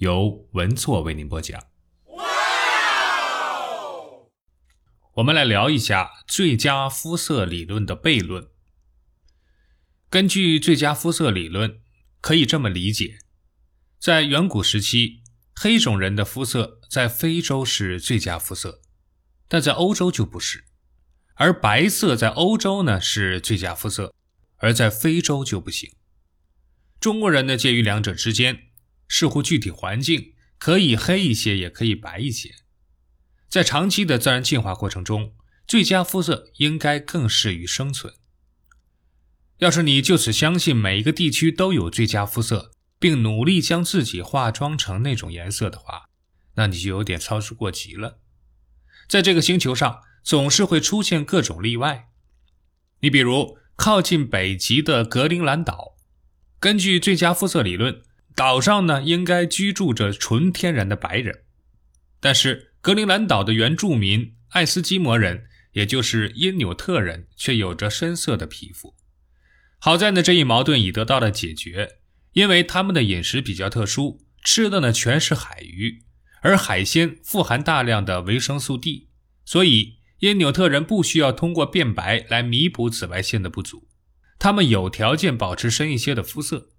由文措为您播讲。我们来聊一下最佳肤色理论的悖论。根据最佳肤色理论，可以这么理解：在远古时期，黑种人的肤色在非洲是最佳肤色，但在欧洲就不是；而白色在欧洲呢是最佳肤色，而在非洲就不行。中国人呢介于两者之间。视乎具体环境，可以黑一些，也可以白一些。在长期的自然进化过程中，最佳肤色应该更适于生存。要是你就此相信每一个地区都有最佳肤色，并努力将自己化妆成那种颜色的话，那你就有点操之过急了。在这个星球上，总是会出现各种例外。你比如靠近北极的格陵兰岛，根据最佳肤色理论。岛上呢，应该居住着纯天然的白人，但是格陵兰岛的原住民爱斯基摩人，也就是因纽特人，却有着深色的皮肤。好在呢，这一矛盾已得到了解决，因为他们的饮食比较特殊，吃的呢全是海鱼，而海鲜富含大量的维生素 D，所以因纽特人不需要通过变白来弥补紫外线的不足，他们有条件保持深一些的肤色。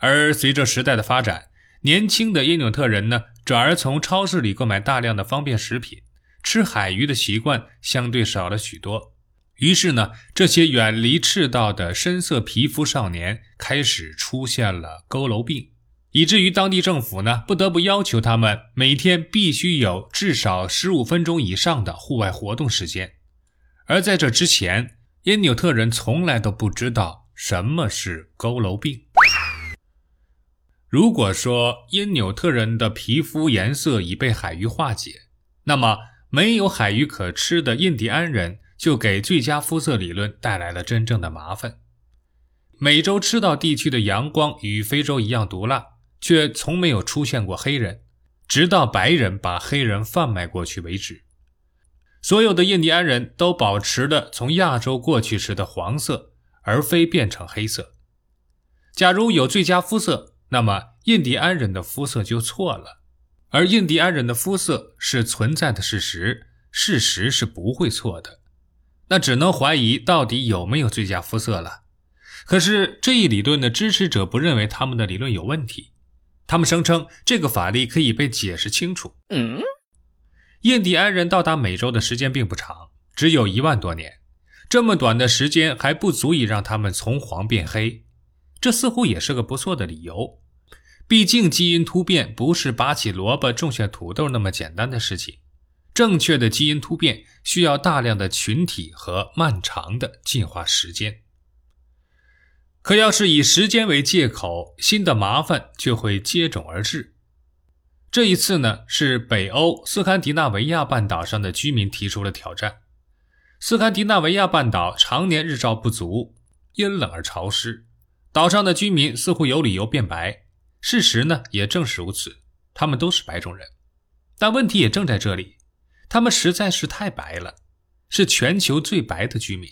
而随着时代的发展，年轻的因纽特人呢，转而从超市里购买大量的方便食品，吃海鱼的习惯相对少了许多。于是呢，这些远离赤道的深色皮肤少年开始出现了佝偻病，以至于当地政府呢，不得不要求他们每天必须有至少十五分钟以上的户外活动时间。而在这之前，因纽特人从来都不知道什么是佝偻病。如果说因纽特人的皮肤颜色已被海鱼化解，那么没有海鱼可吃的印第安人就给最佳肤色理论带来了真正的麻烦。美洲赤道地区的阳光与非洲一样毒辣，却从没有出现过黑人，直到白人把黑人贩卖过去为止。所有的印第安人都保持了从亚洲过去时的黄色，而非变成黑色。假如有最佳肤色。那么，印第安人的肤色就错了，而印第安人的肤色是存在的事实，事实是不会错的。那只能怀疑到底有没有最佳肤色了。可是这一理论的支持者不认为他们的理论有问题，他们声称这个法律可以被解释清楚。嗯，印第安人到达美洲的时间并不长，只有一万多年，这么短的时间还不足以让他们从黄变黑。这似乎也是个不错的理由，毕竟基因突变不是拔起萝卜种下土豆那么简单的事情。正确的基因突变需要大量的群体和漫长的进化时间。可要是以时间为借口，新的麻烦就会接踵而至。这一次呢，是北欧斯堪的纳维亚半岛上的居民提出了挑战。斯堪的纳维亚半岛常年日照不足，阴冷而潮湿。岛上的居民似乎有理由变白，事实呢也正是如此，他们都是白种人。但问题也正在这里，他们实在是太白了，是全球最白的居民。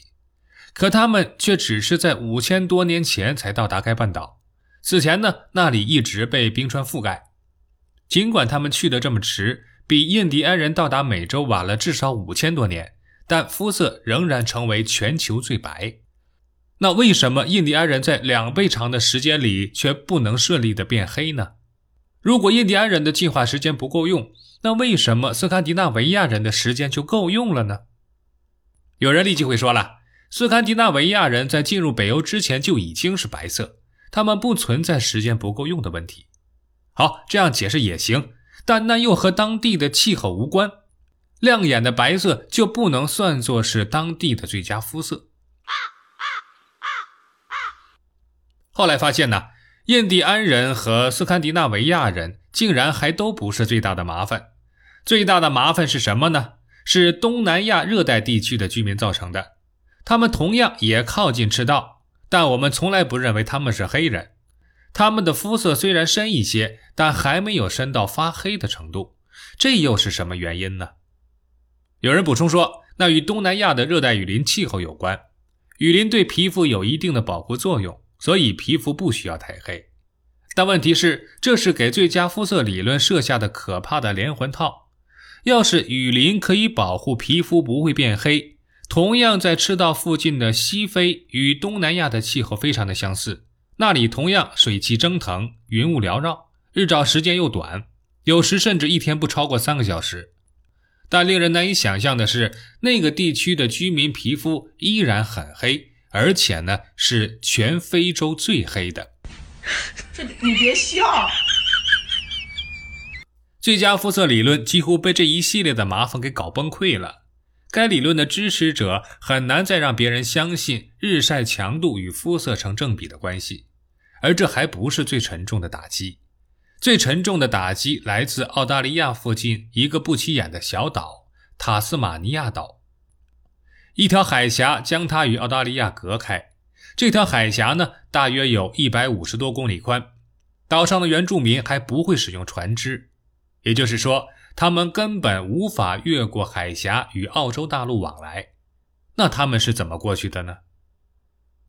可他们却只是在五千多年前才到达该半岛，此前呢那里一直被冰川覆盖。尽管他们去的这么迟，比印第安人到达美洲晚了至少五千多年，但肤色仍然成为全球最白。那为什么印第安人在两倍长的时间里却不能顺利的变黑呢？如果印第安人的进化时间不够用，那为什么斯堪的纳维亚人的时间就够用了呢？有人立即会说了，斯堪的纳维亚人在进入北欧之前就已经是白色，他们不存在时间不够用的问题。好，这样解释也行，但那又和当地的气候无关。亮眼的白色就不能算作是当地的最佳肤色。后来发现呢，印第安人和斯堪的纳维亚人竟然还都不是最大的麻烦。最大的麻烦是什么呢？是东南亚热带地区的居民造成的。他们同样也靠近赤道，但我们从来不认为他们是黑人。他们的肤色虽然深一些，但还没有深到发黑的程度。这又是什么原因呢？有人补充说，那与东南亚的热带雨林气候有关。雨林对皮肤有一定的保护作用，所以皮肤不需要太黑。但问题是，这是给最佳肤色理论设下的可怕的连环套。要是雨林可以保护皮肤不会变黑，同样在赤道附近的西非与东南亚的气候非常的相似，那里同样水汽蒸腾，云雾缭绕，日照时间又短，有时甚至一天不超过三个小时。但令人难以想象的是，那个地区的居民皮肤依然很黑，而且呢是全非洲最黑的。这你别笑。最佳肤色理论几乎被这一系列的麻烦给搞崩溃了。该理论的支持者很难再让别人相信日晒强度与肤色成正比的关系，而这还不是最沉重的打击。最沉重的打击来自澳大利亚附近一个不起眼的小岛——塔斯马尼亚岛。一条海峡将它与澳大利亚隔开。这条海峡呢，大约有一百五十多公里宽。岛上的原住民还不会使用船只，也就是说，他们根本无法越过海峡与澳洲大陆往来。那他们是怎么过去的呢？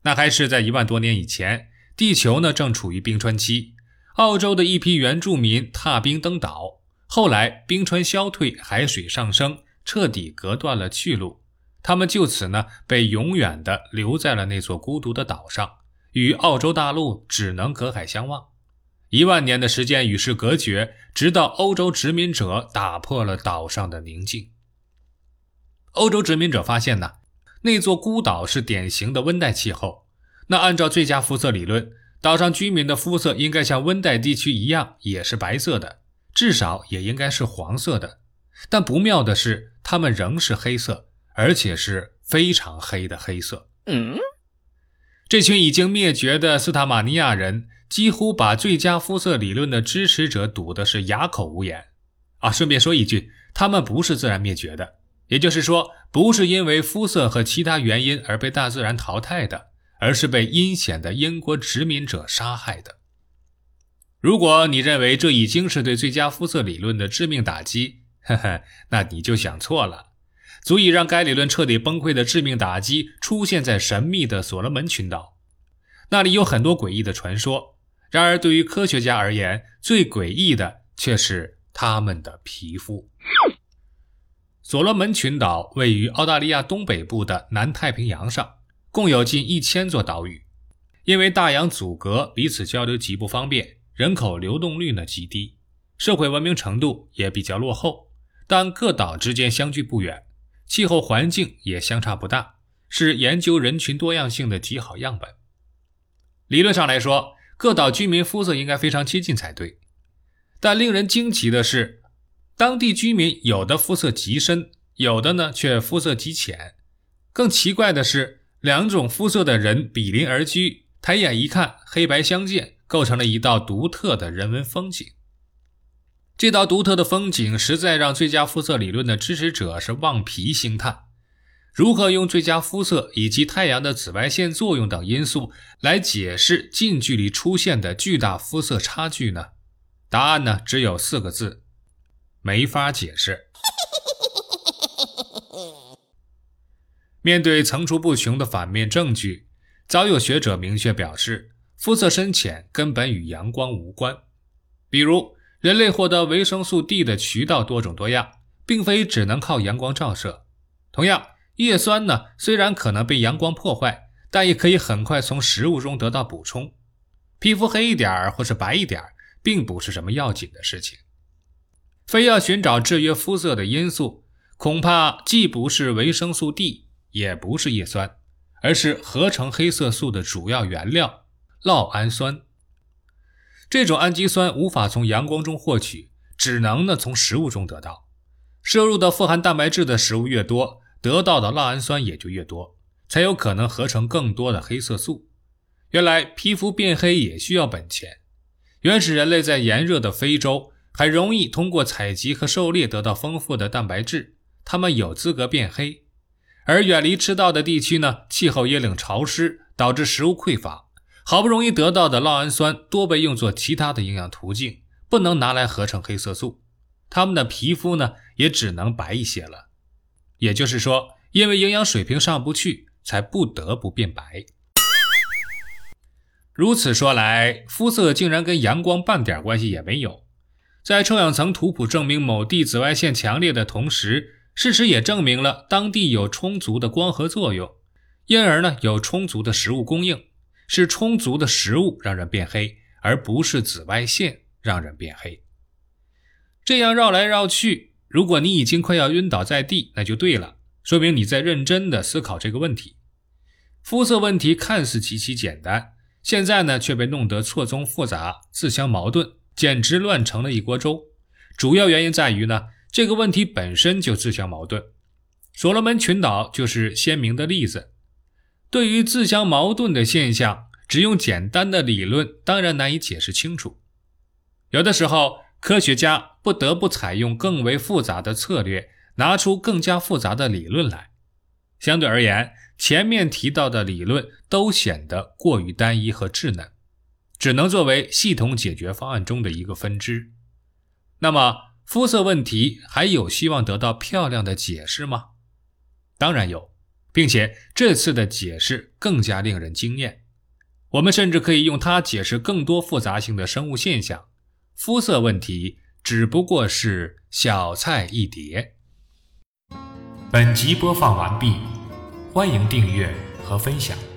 那还是在一万多年以前，地球呢正处于冰川期。澳洲的一批原住民踏冰登岛，后来冰川消退，海水上升，彻底隔断了去路。他们就此呢被永远的留在了那座孤独的岛上，与澳洲大陆只能隔海相望。一万年的时间与世隔绝，直到欧洲殖民者打破了岛上的宁静。欧洲殖民者发现呢，那座孤岛是典型的温带气候。那按照最佳肤色理论。岛上居民的肤色应该像温带地区一样，也是白色的，至少也应该是黄色的。但不妙的是，他们仍是黑色，而且是非常黑的黑色。嗯，这群已经灭绝的斯塔马尼亚人几乎把最佳肤色理论的支持者堵的是哑口无言。啊，顺便说一句，他们不是自然灭绝的，也就是说，不是因为肤色和其他原因而被大自然淘汰的。而是被阴险的英国殖民者杀害的。如果你认为这已经是对最佳肤色理论的致命打击，呵呵，那你就想错了。足以让该理论彻底崩溃的致命打击出现在神秘的所罗门群岛，那里有很多诡异的传说。然而，对于科学家而言，最诡异的却是他们的皮肤。所罗门群岛位于澳大利亚东北部的南太平洋上。共有近一千座岛屿，因为大洋阻隔，彼此交流极不方便，人口流动率呢极低，社会文明程度也比较落后。但各岛之间相距不远，气候环境也相差不大，是研究人群多样性的极好样本。理论上来说，各岛居民肤色应该非常接近才对。但令人惊奇的是，当地居民有的肤色极深，有的呢却肤色极浅。更奇怪的是。两种肤色的人比邻而居，抬眼一看，黑白相间，构成了一道独特的人文风景。这道独特的风景实在让最佳肤色理论的支持者是望皮兴叹。如何用最佳肤色以及太阳的紫外线作用等因素来解释近距离出现的巨大肤色差距呢？答案呢只有四个字：没法解释。面对层出不穷的反面证据，早有学者明确表示，肤色深浅根本与阳光无关。比如，人类获得维生素 D 的渠道多种多样，并非只能靠阳光照射。同样，叶酸呢，虽然可能被阳光破坏，但也可以很快从食物中得到补充。皮肤黑一点儿或是白一点儿，并不是什么要紧的事情。非要寻找制约肤色的因素，恐怕既不是维生素 D。也不是叶酸，而是合成黑色素的主要原料酪氨酸。这种氨基酸无法从阳光中获取，只能呢从食物中得到。摄入的富含蛋白质的食物越多，得到的酪氨酸也就越多，才有可能合成更多的黑色素。原来皮肤变黑也需要本钱。原始人类在炎热的非洲还容易通过采集和狩猎得到丰富的蛋白质，他们有资格变黑。而远离赤道的地区呢，气候耶冷潮湿，导致食物匮乏，好不容易得到的酪氨酸多被用作其他的营养途径，不能拿来合成黑色素，它们的皮肤呢也只能白一些了。也就是说，因为营养水平上不去，才不得不变白。如此说来，肤色竟然跟阳光半点关系也没有。在臭氧层图谱证明某地紫外线强烈的同时，事实也证明了当地有充足的光合作用，因而呢有充足的食物供应，是充足的食物让人变黑，而不是紫外线让人变黑。这样绕来绕去，如果你已经快要晕倒在地，那就对了，说明你在认真的思考这个问题。肤色问题看似极其简单，现在呢却被弄得错综复杂、自相矛盾，简直乱成了一锅粥。主要原因在于呢。这个问题本身就自相矛盾，所罗门群岛就是鲜明的例子。对于自相矛盾的现象，只用简单的理论当然难以解释清楚。有的时候，科学家不得不采用更为复杂的策略，拿出更加复杂的理论来。相对而言，前面提到的理论都显得过于单一和稚嫩，只能作为系统解决方案中的一个分支。那么，肤色问题还有希望得到漂亮的解释吗？当然有，并且这次的解释更加令人惊艳。我们甚至可以用它解释更多复杂性的生物现象。肤色问题只不过是小菜一碟。本集播放完毕，欢迎订阅和分享。